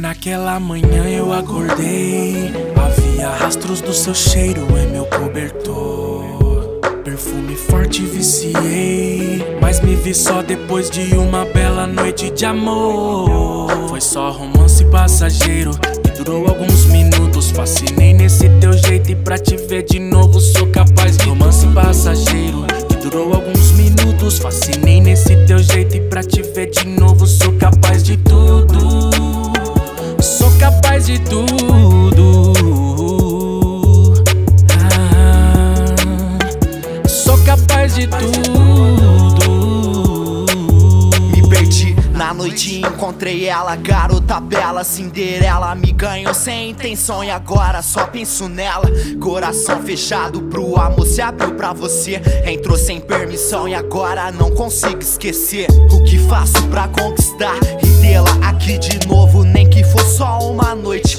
Naquela manhã eu acordei. Havia rastros do seu cheiro em meu cobertor. Perfume forte viciei. Mas me vi só depois de uma bela noite de amor. Foi só romance passageiro que durou alguns minutos. Fascinei nesse teu jeito e pra te ver de novo sou capaz de romance passageiro que durou alguns minutos. Fascinei nesse teu jeito e pra te tudo. Ah, sou capaz de tudo. Me perdi na noite encontrei ela, garota bela, Cinderela. Me ganhou sem intenção e agora só penso nela. Coração fechado pro amor se abriu pra você. Entrou sem permissão e agora não consigo esquecer. O que faço pra conquistar e tê-la aqui de novo? Nem que for só uma noite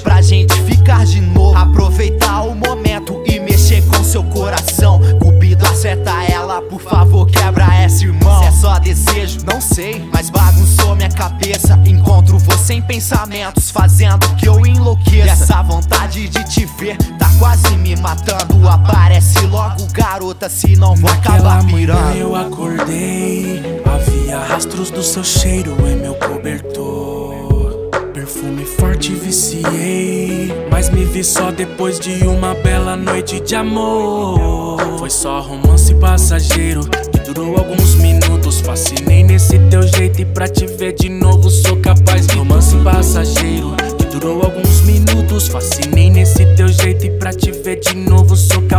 sei, mas bagunçou minha cabeça. Encontro você em pensamentos, fazendo que eu enlouqueça. E essa vontade de te ver tá quase me matando. Aparece logo, garota, se não vou acabar manhã pirando. eu acordei. Havia rastros do seu cheiro em meu cobertor. Perfume forte viciei. Mas me vi só depois de uma bela noite de amor. Foi só romance passageiro durou alguns minutos. Fascinei nesse teu jeito e pra te ver de novo sou capaz de romance passageiro durou alguns minutos. Fascinei nesse teu jeito e pra te ver de novo sou capaz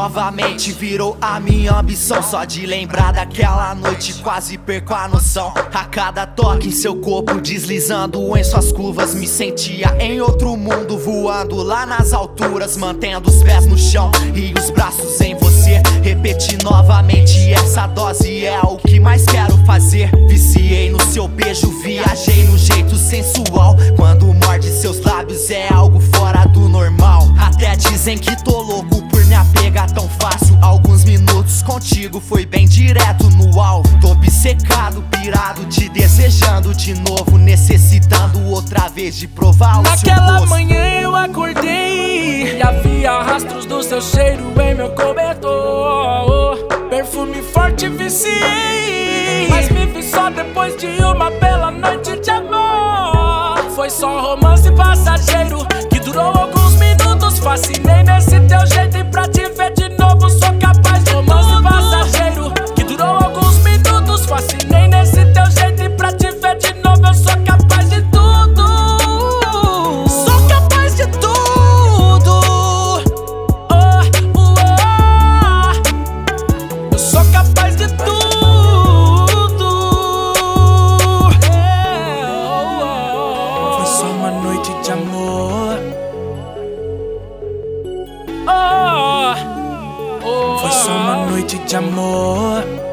novamente virou a minha ambição. Só de lembrar daquela noite, quase perco a noção. A cada toque em seu corpo, deslizando em suas curvas, me sentia em outro mundo, voando lá nas alturas, mantendo os pés no chão e os braços em você. Repeti novamente, essa dose é o que mais quero fazer. Viciei no seu beijo, viajei no jeito sensual. Quando morde seus lábios, é algo fora do normal. Até dizem que tô contigo foi bem direto no alvo. Tô obcecado, pirado, te desejando de novo. Necessitando outra vez de provar o seu Naquela gosto. manhã eu acordei e havia rastros do seu cheiro em meu cobertor. Perfume forte viciei, mas me vi só depois de uma bela noite de amor. Foi só romance passageiro que durou alguns minutos. Fascinei nesse teu jeito e pra te ver de novo sou só uma noite de amor. Oh, oh. Foi só uma noite de amor.